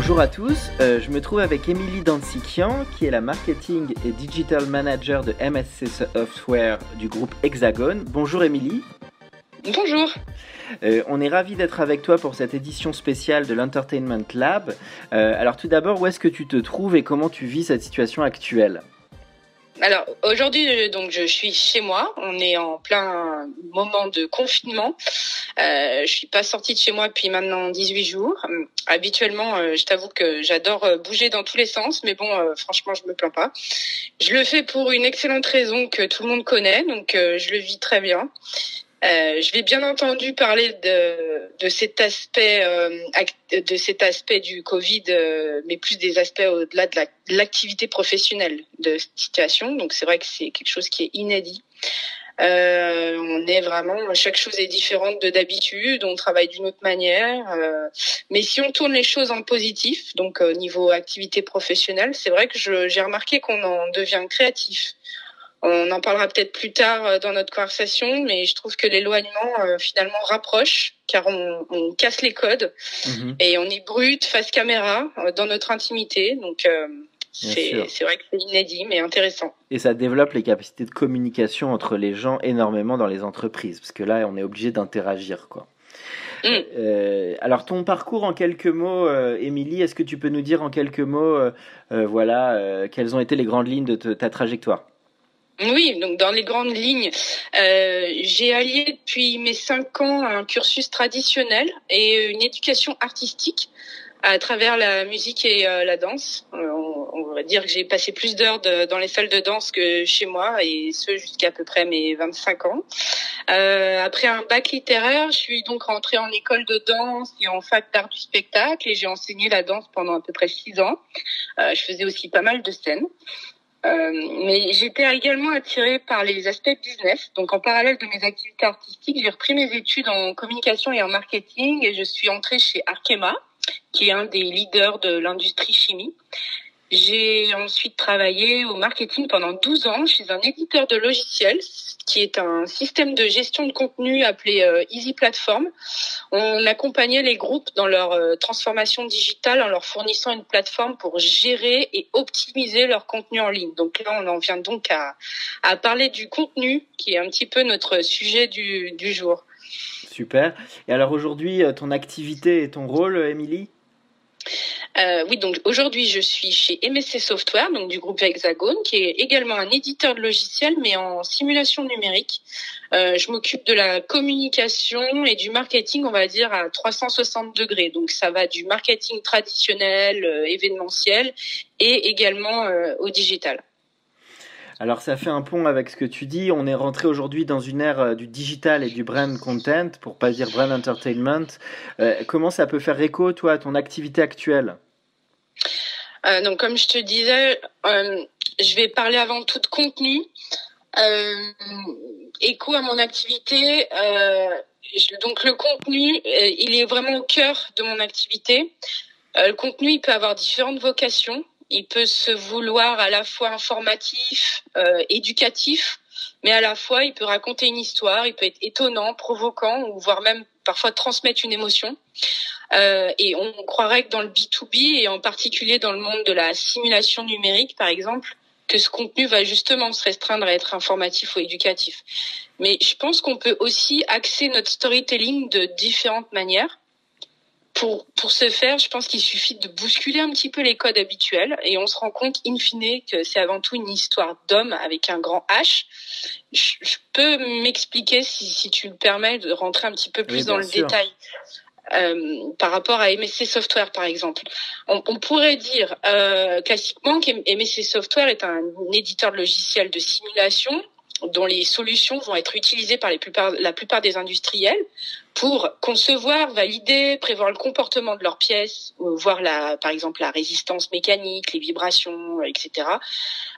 Bonjour à tous, euh, je me trouve avec Émilie Dansikian qui est la marketing et digital manager de MSC Software du groupe Hexagon. Bonjour Émilie. Bonjour. Euh, on est ravi d'être avec toi pour cette édition spéciale de l'Entertainment Lab. Euh, alors tout d'abord, où est-ce que tu te trouves et comment tu vis cette situation actuelle? Alors aujourd'hui, euh, donc je suis chez moi. On est en plein moment de confinement. Euh, je suis pas sortie de chez moi depuis maintenant 18 jours. Euh, habituellement, euh, je t'avoue que j'adore bouger dans tous les sens, mais bon, franchement, je me plains pas. Je le fais pour une excellente raison que tout le monde connaît, donc je le vis très bien. Euh, je vais bien entendu parler de, de cet aspect euh, de cet aspect du Covid, euh, mais plus des aspects au-delà de l'activité professionnelle de cette situation. Donc c'est vrai que c'est quelque chose qui est inédit. Euh, on est vraiment chaque chose est différente de d'habitude. On travaille d'une autre manière. mais si on tourne les choses en positif, donc au niveau activité professionnelle, c'est vrai que j'ai remarqué qu'on en devient créatif. On en parlera peut-être plus tard euh, dans notre conversation, mais je trouve que l'éloignement euh, finalement rapproche, car on, casse les codes mhm. et on est brut face caméra euh, dans notre intimité. Donc c'est vrai que c'est inédit, mais intéressant. Et ça développe les capacités de communication entre les gens énormément dans les entreprises, parce que là, on est obligé d'interagir, quoi. Mm. alors ton parcours en quelques mots, Émilie, est-ce que tu peux nous dire en quelques mots, voilà, quelles ont été les grandes lignes de ta trajectoire? Oui, donc dans les grandes lignes, euh, j'ai allié depuis mes cinq ans un cursus traditionnel et une éducation artistique à travers la musique et euh, la danse. Euh, on, va dire que j'ai passé plus d'heures dans les salles de danse que chez moi, et ce jusqu'à à peu près mes 25 ans. Euh, après un bac littéraire, je suis donc rentrée en école de danse et en fac d'art du spectacle, et j'ai enseigné la danse pendant à peu près six ans. Je faisais aussi pas mal de scènes. Euh, mais j'étais également attirée par les aspects business. Donc, en parallèle de mes activités artistiques, j'ai repris mes études en communication et en marketing et je suis entrée chez Arkema, qui est un des leaders de l'industrie chimie. J'ai ensuite travaillé au marketing pendant 12 ans chez un éditeur de logiciels qui est un système de gestion de contenu appelé euh, Easy Platform. On accompagnait les groupes dans leur euh, transformation digitale en leur fournissant une plateforme pour gérer et optimiser leur contenu en ligne. Donc là, on en vient donc à, parler du contenu qui est un petit peu notre sujet du, du jour. Super. Et alors aujourd'hui, euh, ton activité et ton rôle, Émilie? Euh, oui, donc aujourd'hui, je suis chez MSC Software, donc du groupe Hexagone, qui est également un éditeur de logiciels, mais en simulation numérique. Euh, je m'occupe de la communication et du marketing, on va dire, à 360 degrés. Donc ça va du marketing traditionnel, euh, événementiel, et également au digital. Alors ça fait un pont avec ce que tu dis. On est rentré aujourd'hui dans une ère euh, du digital et du brand content, pour pas dire brand entertainment. Euh, comment ça peut faire écho, toi, à ton activité actuelle? Euh, Donc comme je te disais, je vais parler avant tout de contenu. écho à mon activité. donc le contenu, il est vraiment au cœur de mon activité. le contenu, il peut avoir différentes vocations. Il peut se vouloir à la fois informatif, euh, éducatif, mais à la fois il peut raconter une histoire, il peut être étonnant, provoquant, ou voire même parfois transmettre une émotion. Euh, et on croirait que dans le B2B, et en particulier dans le monde de la simulation numérique, par exemple, que ce contenu va justement se restreindre à être informatif ou éducatif. Mais je pense qu'on peut aussi axer notre storytelling de différentes manières pour, pour ce faire, je pense qu'il suffit de bousculer un petit peu les codes habituels et on se rend compte, in fine, que c'est avant tout une histoire d'homme avec un grand H. Je, peux m'expliquer, si, si tu le permets, de rentrer un petit peu plus dans le détail. euh, par rapport à MSC Software, par exemple. On, pourrait dire euh, classiquement qu'MSC Software est un, éditeur de logiciels de simulation dont les solutions vont être utilisées par la plupart des industriels pour concevoir, valider, prévoir le comportement de leurs pièces, voir la, par exemple la résistance mécanique, les vibrations, etc.,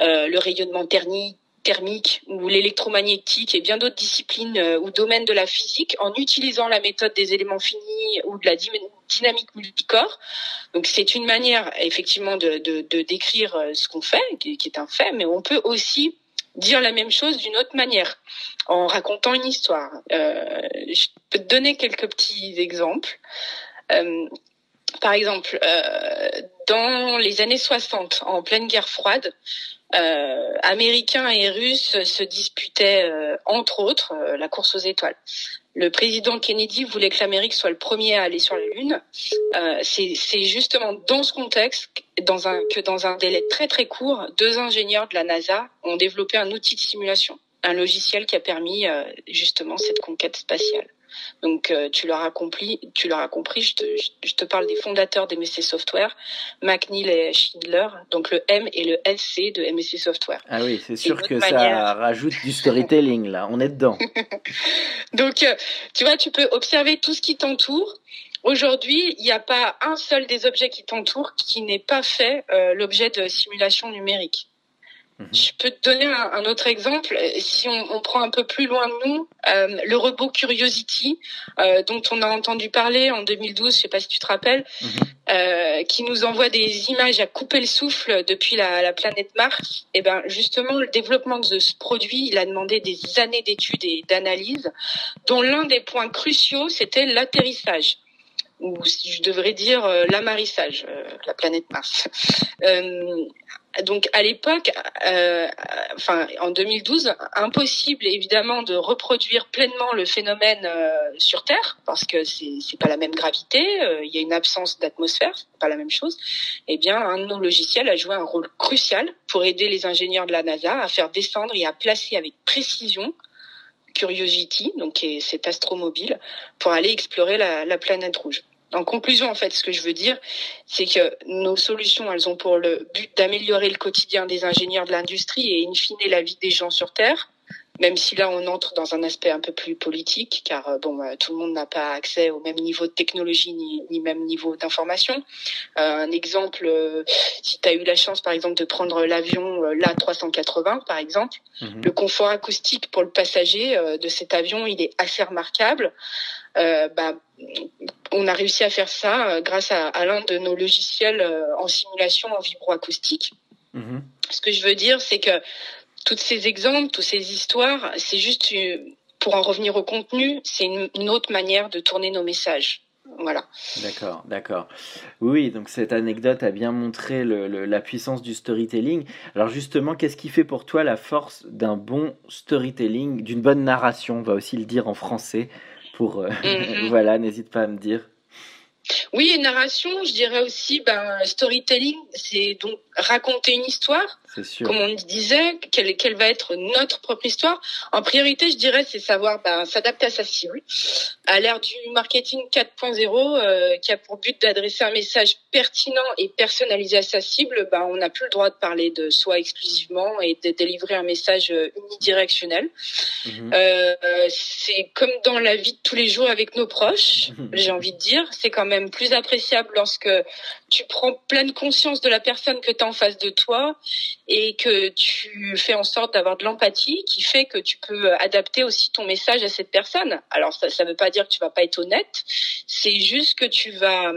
euh, le rayonnement thermique, ou l'électromagnétique et bien d'autres disciplines euh, ou domaines de la physique en utilisant la méthode des éléments finis ou de la dynamique multicorps. Donc c'est une manière effectivement de, de, décrire euh, ce qu'on fait, qui, est un fait, mais on peut aussi dire la même chose d'une autre manière, en racontant une histoire. Euh, je peux te donner quelques petits exemples. Euh, par exemple, euh, dans les années 60, en pleine guerre froide, Américains et Russes se disputaient, entre autres, la course aux étoiles. Le président Kennedy voulait que l'Amérique soit le premier à aller sur la Lune. Euh, C'est justement dans ce contexte que dans un délai très très court, deux ingénieurs de la NASA ont développé un outil de simulation, un logiciel qui a permis justement cette conquête spatiale. Donc euh, tu l'auras compris, tu l'auras compris, je te, je te parle des fondateurs d'MSC Software, McNeil et Schindler, donc le M et le SC de MSC Software. Ah oui, c'est sûr que ça rajoute du storytelling là, on est dedans. donc euh, tu vois, tu peux observer tout ce qui t'entoure. Aujourd'hui, il n'y a pas un seul des objets qui t'entourent qui n'est pas fait euh, l'objet de simulation numérique. Mhm. Je peux te donner un, autre exemple. Si on, on, prend un peu plus loin de nous, euh, le robot Curiosity, euh, dont on a entendu parler en 2012, je sais pas si tu te rappelles, mhm. euh, qui nous envoie des images à couper le souffle depuis la, la planète Mars. Et eh ben justement, le développement de ce produit, il a demandé des années d'études et d'analyses, dont l'un des points cruciaux, c'était l'atterrissage ou si je devrais dire euh, l'amarissage, euh, la planète Mars. Euh, donc à l'époque, enfin en 2012, impossible évidemment de reproduire pleinement le phénomène sur Terre parce que c'est pas la même gravité, il y a une absence d'atmosphère, c'est pas la même chose. Eh bien, un de nos logiciels a joué un rôle crucial pour aider les ingénieurs de la NASA à faire descendre et à placer avec précision Curiosity, donc cet astromobile, pour aller explorer la, la planète rouge. En conclusion, en fait, ce que je veux dire, c'est que nos solutions, elles ont pour le but d'améliorer le quotidien des ingénieurs de l'industrie et in fine la vie des gens sur Terre, même si là on entre dans un aspect un peu plus politique, car euh, bon, euh, tout le monde n'a pas accès au même niveau de technologie ni, ni même niveau d'information. Euh, un exemple, si tu as eu la chance par exemple de prendre l'avion l'A380 par exemple, mhm. le confort acoustique pour le passager de cet avion, il est assez remarquable. Bah, on a réussi à faire ça euh, grâce à, l'un de nos logiciels euh, en simulation en vibroacoustique. Mhm. Ce que je veux dire, c'est que tous ces exemples, toutes ces histoires, c'est juste pour en revenir au contenu, c'est une, autre manière de tourner nos messages. Voilà. D'accord, d'accord. Oui, donc cette anecdote a bien montré la puissance du storytelling. Alors justement, qu'est-ce qui fait pour toi la force d'un bon storytelling, d'une bonne narration On va aussi le dire en français pour euh, mm-hmm. voilà, n'hésite pas à me dire. Oui, et narration, je dirais aussi, ben, storytelling, c'est donc raconter une histoire. Sûr. Comme on disait, quelle, quelle, va être notre propre histoire. En priorité, je dirais, c'est savoir ben, s'adapter à sa cible. À l'ère du marketing 4.0, euh, qui a pour but d'adresser un message pertinent et personnalisé à sa cible, ben, on n'a plus le droit de parler de soi exclusivement et de délivrer un message euh, unidirectionnel. Mhm. Euh, c'est comme dans la vie de tous les jours avec nos proches, mhm. j'ai envie de dire. C'est quand même plus appréciable lorsque tu prends pleine conscience de la personne que tu as en face de toi et que tu fais en sorte d'avoir de l'empathie qui fait que tu peux adapter aussi ton message à cette personne. Alors ça ne veut pas dire que tu vas pas être honnête, c'est juste que tu vas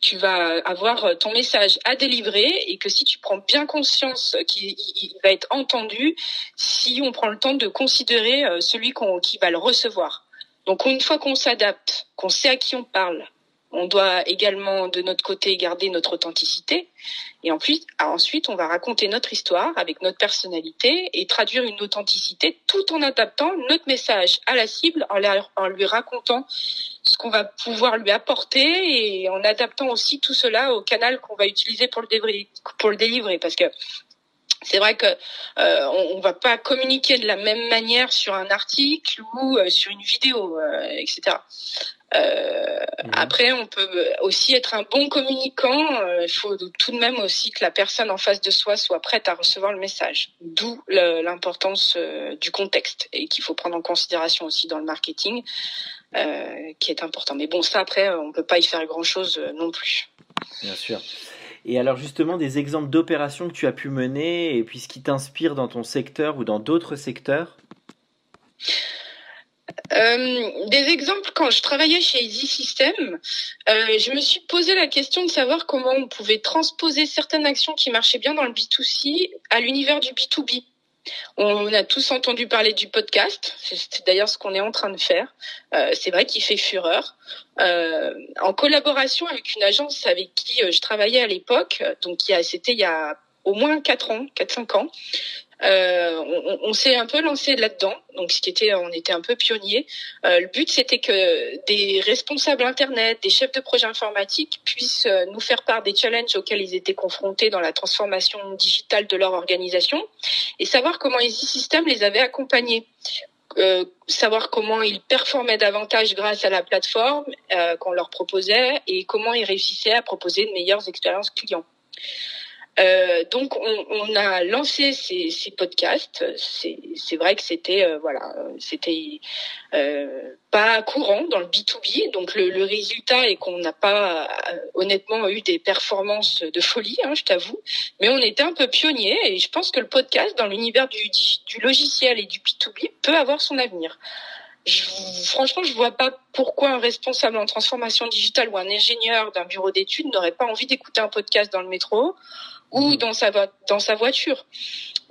tu vas avoir ton message à délivrer et que si tu prends bien conscience qu'il va être entendu, si on prend le temps de considérer euh, celui qui va le recevoir. Donc une fois qu'on s'adapte, qu'on sait à qui on parle, on doit également de notre côté garder notre authenticité et ensuite, ensuite on va raconter notre histoire avec notre personnalité et traduire une authenticité tout en adaptant notre message à la cible en, lui racontant ce qu'on va pouvoir lui apporter et en adaptant aussi tout cela au canal qu'on va utiliser pour le, délivrer, parce que c'est vrai que euh, va pas communiquer de la même manière sur un article ou euh, sur une vidéo, euh, etc. Mhm. Après, on peut aussi être un bon communicant. Il faut tout de même aussi que la personne en face de soi soit prête à recevoir le message. D'où l'importance du contexte et qu'il faut prendre en considération aussi dans le marketing, qui est important. Mais bon, ça après, on peut pas y faire grand chose non plus. Bien sûr. Et alors justement, des exemples d'opérations que tu as pu mener et puis ce qui t'inspire dans ton secteur ou dans d'autres secteurs? Euh, des exemples, quand je travaillais chez Easy System, euh, je me suis posé la question de savoir comment on pouvait transposer certaines actions qui marchaient bien dans le B2C à l'univers du B2B. On a tous entendu parler du podcast. C'est d'ailleurs ce qu'on est en train de faire. Euh, c'est vrai qu'il fait fureur. Euh, en collaboration avec une agence avec qui euh, je travaillais à l'époque, donc c'était il y a au moins 4 ans, 4-5 ans, euh, on, s'est un peu lancé là-dedans, donc ce qui était, on était un peu pionnier. Euh, le but c'était que des responsables internet, des chefs de projet informatique puissent euh, nous faire part des challenges auxquels ils étaient confrontés dans la transformation digitale de leur organisation et savoir comment Easy System les avait accompagnés. Euh, savoir comment ils performaient davantage grâce à la plateforme euh, qu'on leur proposait et comment ils réussissaient à proposer de meilleures expériences clients. Euh, donc on, on, a lancé ces, ces podcasts. C'est vrai que c'était euh, voilà, c'était euh, pas courant dans le B2B. Donc le, le résultat est qu'on n'a pas euh, honnêtement eu des performances de folie, hein, je t'avoue. Mais on était un peu pionnier et je pense que le podcast dans l'univers du, du logiciel et du B2B peut avoir son avenir. Je, franchement, je vois pas pourquoi un responsable en transformation digitale ou un ingénieur d'un bureau d'études n'aurait pas envie d'écouter un podcast dans le métro ou mhm. dans sa, dans sa voiture,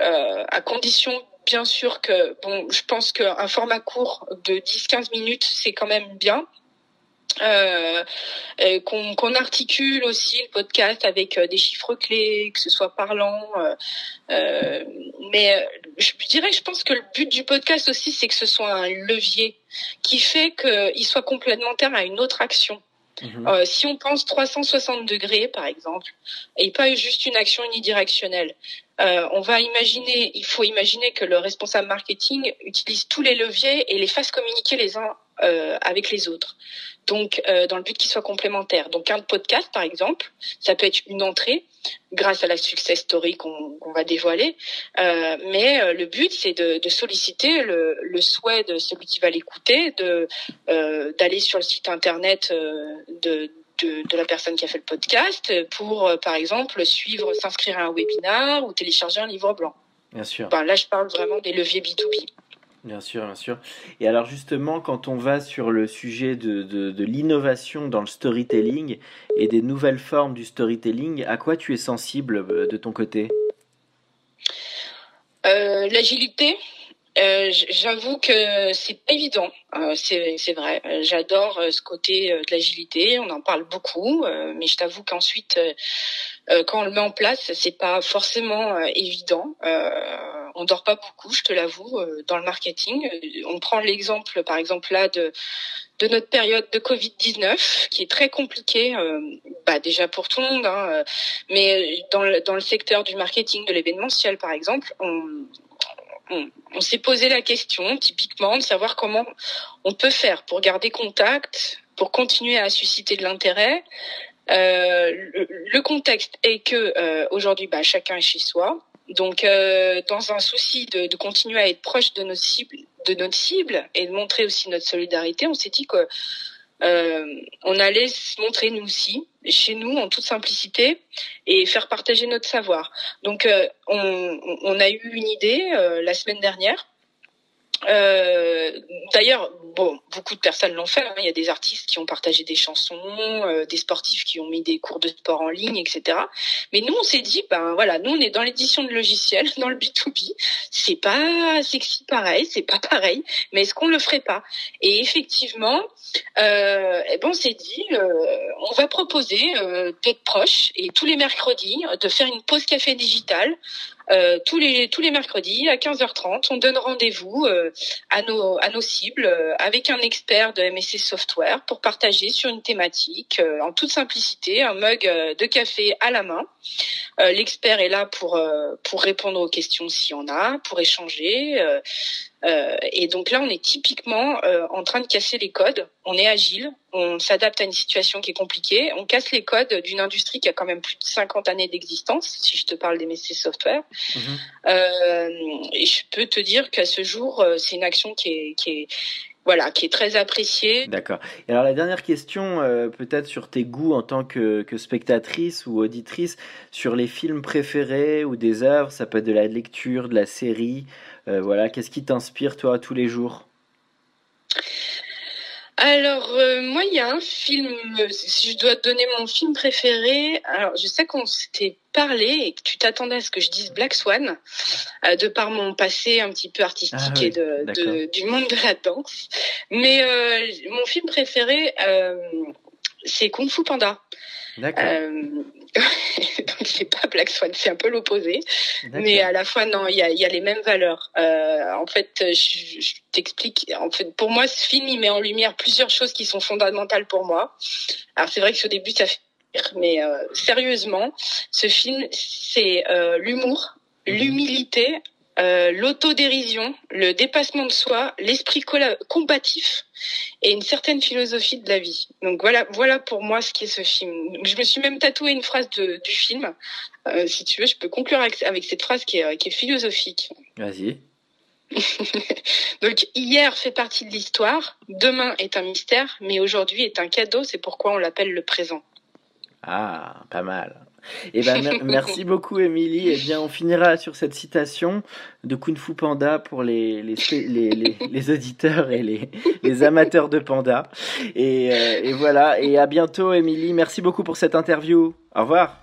euh, à condition bien sûr que, bon, je pense qu'un format court de 10-15 minutes, c'est quand même bien. Euh, qu'on articule aussi le podcast avec euh, des chiffres clés, que ce soit parlant. Euh, mais je dirais, je pense que le but du podcast aussi, c'est que ce soit un levier qui fait qu'il soit complémentaire à une autre action. Mhm. Euh, si on pense 360 degrés, par exemple, et pas juste une action unidirectionnelle, euh, on va imaginer, il faut imaginer que le responsable marketing utilise tous les leviers et les fasse communiquer les uns euh, avec les autres. Donc, euh, dans le but qu'ils soient complémentaires. Donc, un podcast, par exemple, ça peut être une entrée grâce à la success story qu'on va dévoiler. Euh, mais euh, le but, c'est de, de, solliciter le, le, souhait de celui qui va l'écouter, de euh, d'aller sur le site internet euh, de, de, de, la personne qui a fait le podcast pour, par exemple, suivre, s'inscrire à un webinar ou télécharger un livre blanc. Bien sûr. Ben, là, je parle vraiment des leviers B2B. Bien sûr, bien sûr. Et alors justement, quand on va sur le sujet de, l'innovation dans le storytelling et des nouvelles formes du storytelling, à quoi tu es sensible euh, de ton côté? Euh, L'agilité. Euh, J'avoue que c'est pas évident, c'est vrai. J'adore ce côté de l'agilité, on en parle beaucoup, mais je t'avoue qu'ensuite, quand on le met en place, c'est pas forcément évident on dort pas beaucoup, je te l'avoue, euh, dans le marketing. On prend l'exemple, par exemple là, de de notre période de Covid-19, qui est très compliquée, euh, bah déjà pour tout le monde, hein, euh, mais dans le, dans le secteur du marketing, de l'événementiel, par exemple, on, on, on s'est posé la question, typiquement, de savoir comment on peut faire pour garder contact, pour continuer à susciter de l'intérêt. Euh, le, le, contexte est que euh, aujourd'hui, bah, chacun est chez soi. Donc, euh, dans un souci de, de, continuer à être proche de nos cibles, de notre cible et de montrer aussi notre solidarité, on s'est dit que euh, on allait se montrer nous aussi, chez nous, en toute simplicité, et faire partager notre savoir. Donc, euh, on, on, a eu une idée euh, la semaine dernière euh, D'ailleurs, bon, beaucoup de personnes l'ont fait. Hein. Il y a des artistes qui ont partagé des chansons, euh, des sportifs qui ont mis des cours de sport en ligne, etc. Mais nous, on s'est dit, ben voilà, nous on est dans l'édition de logiciels, dans le B2B. C'est pas sexy pareil, c'est pas pareil. Mais est-ce qu'on le ferait pas? Et effectivement, euh, eh ben on s'est dit, euh, on va proposer euh, d'être proche et tous les mercredis de faire une pause café digitale Euh, tous les tous les mercredis à 15h30, on donne rendez-vous euh, à nos à nos cibles euh, avec un expert de MSC Software pour partager sur une thématique en toute simplicité, un mug de café à la main. L'expert est là pour pour répondre aux questions s'il y en a, pour échanger. Euh, et donc là, on est typiquement euh, en train de casser les codes. On est agile, on s'adapte à une situation qui est compliquée, on casse les codes d'une industrie qui a quand même plus de 50 années d'existence, si je te parle des métiers software. Mhm. Euh, et je peux te dire qu'à ce jour, c'est une action qui est, qui est voilà, qui est très appréciée. D'accord. Et alors la dernière question, peut-être sur tes goûts en tant que, que, spectatrice ou auditrice, sur les films préférés ou des œuvres, ça peut être de la lecture, de la série, euh, voilà, qu'est-ce qui t'inspire toi tous les jours? Alors euh, moi il y a un film, si je dois te donner mon film préféré, alors je sais qu'on s'était parlé et que tu t'attendais à ce que je dise Black Swan, euh, de par mon passé un petit peu artistique ah et de, du monde de la danse. Mais mon film préféré, c'est Kung Fu Panda. D'accord. donc c'est pas Black Swan, c'est un peu l'opposé, mais à la fois non, il y a, y a, les mêmes valeurs. Euh, en fait, je, je t'explique. En fait, pour moi, ce film il met en lumière plusieurs choses qui sont fondamentales pour moi. Alors c'est vrai que au début ça fait mais euh, sérieusement, ce film c'est euh, l'humour, mhm. l'humilité euh, l'autodérision, le dépassement de soi, l'esprit combatif et une certaine philosophie de la vie. Donc voilà, voilà pour moi ce qui est ce film. Je me suis même tatoué une phrase de, du film. Euh, si tu veux, je peux conclure avec, cette phrase qui est, qui est philosophique. Vas-y. Donc hier fait partie de l'histoire, demain est un mystère, mais aujourd'hui est un cadeau, c'est pourquoi on l'appelle le présent. Ah, pas mal. Eh ben, merci beaucoup, Émilie. Eh bien, on finira sur cette citation de Kung Fu Panda pour les, les, les, les, auditeurs et les, les amateurs de panda. Et, euh, et voilà. Et à bientôt, Émilie. Merci beaucoup pour cette interview. Au revoir.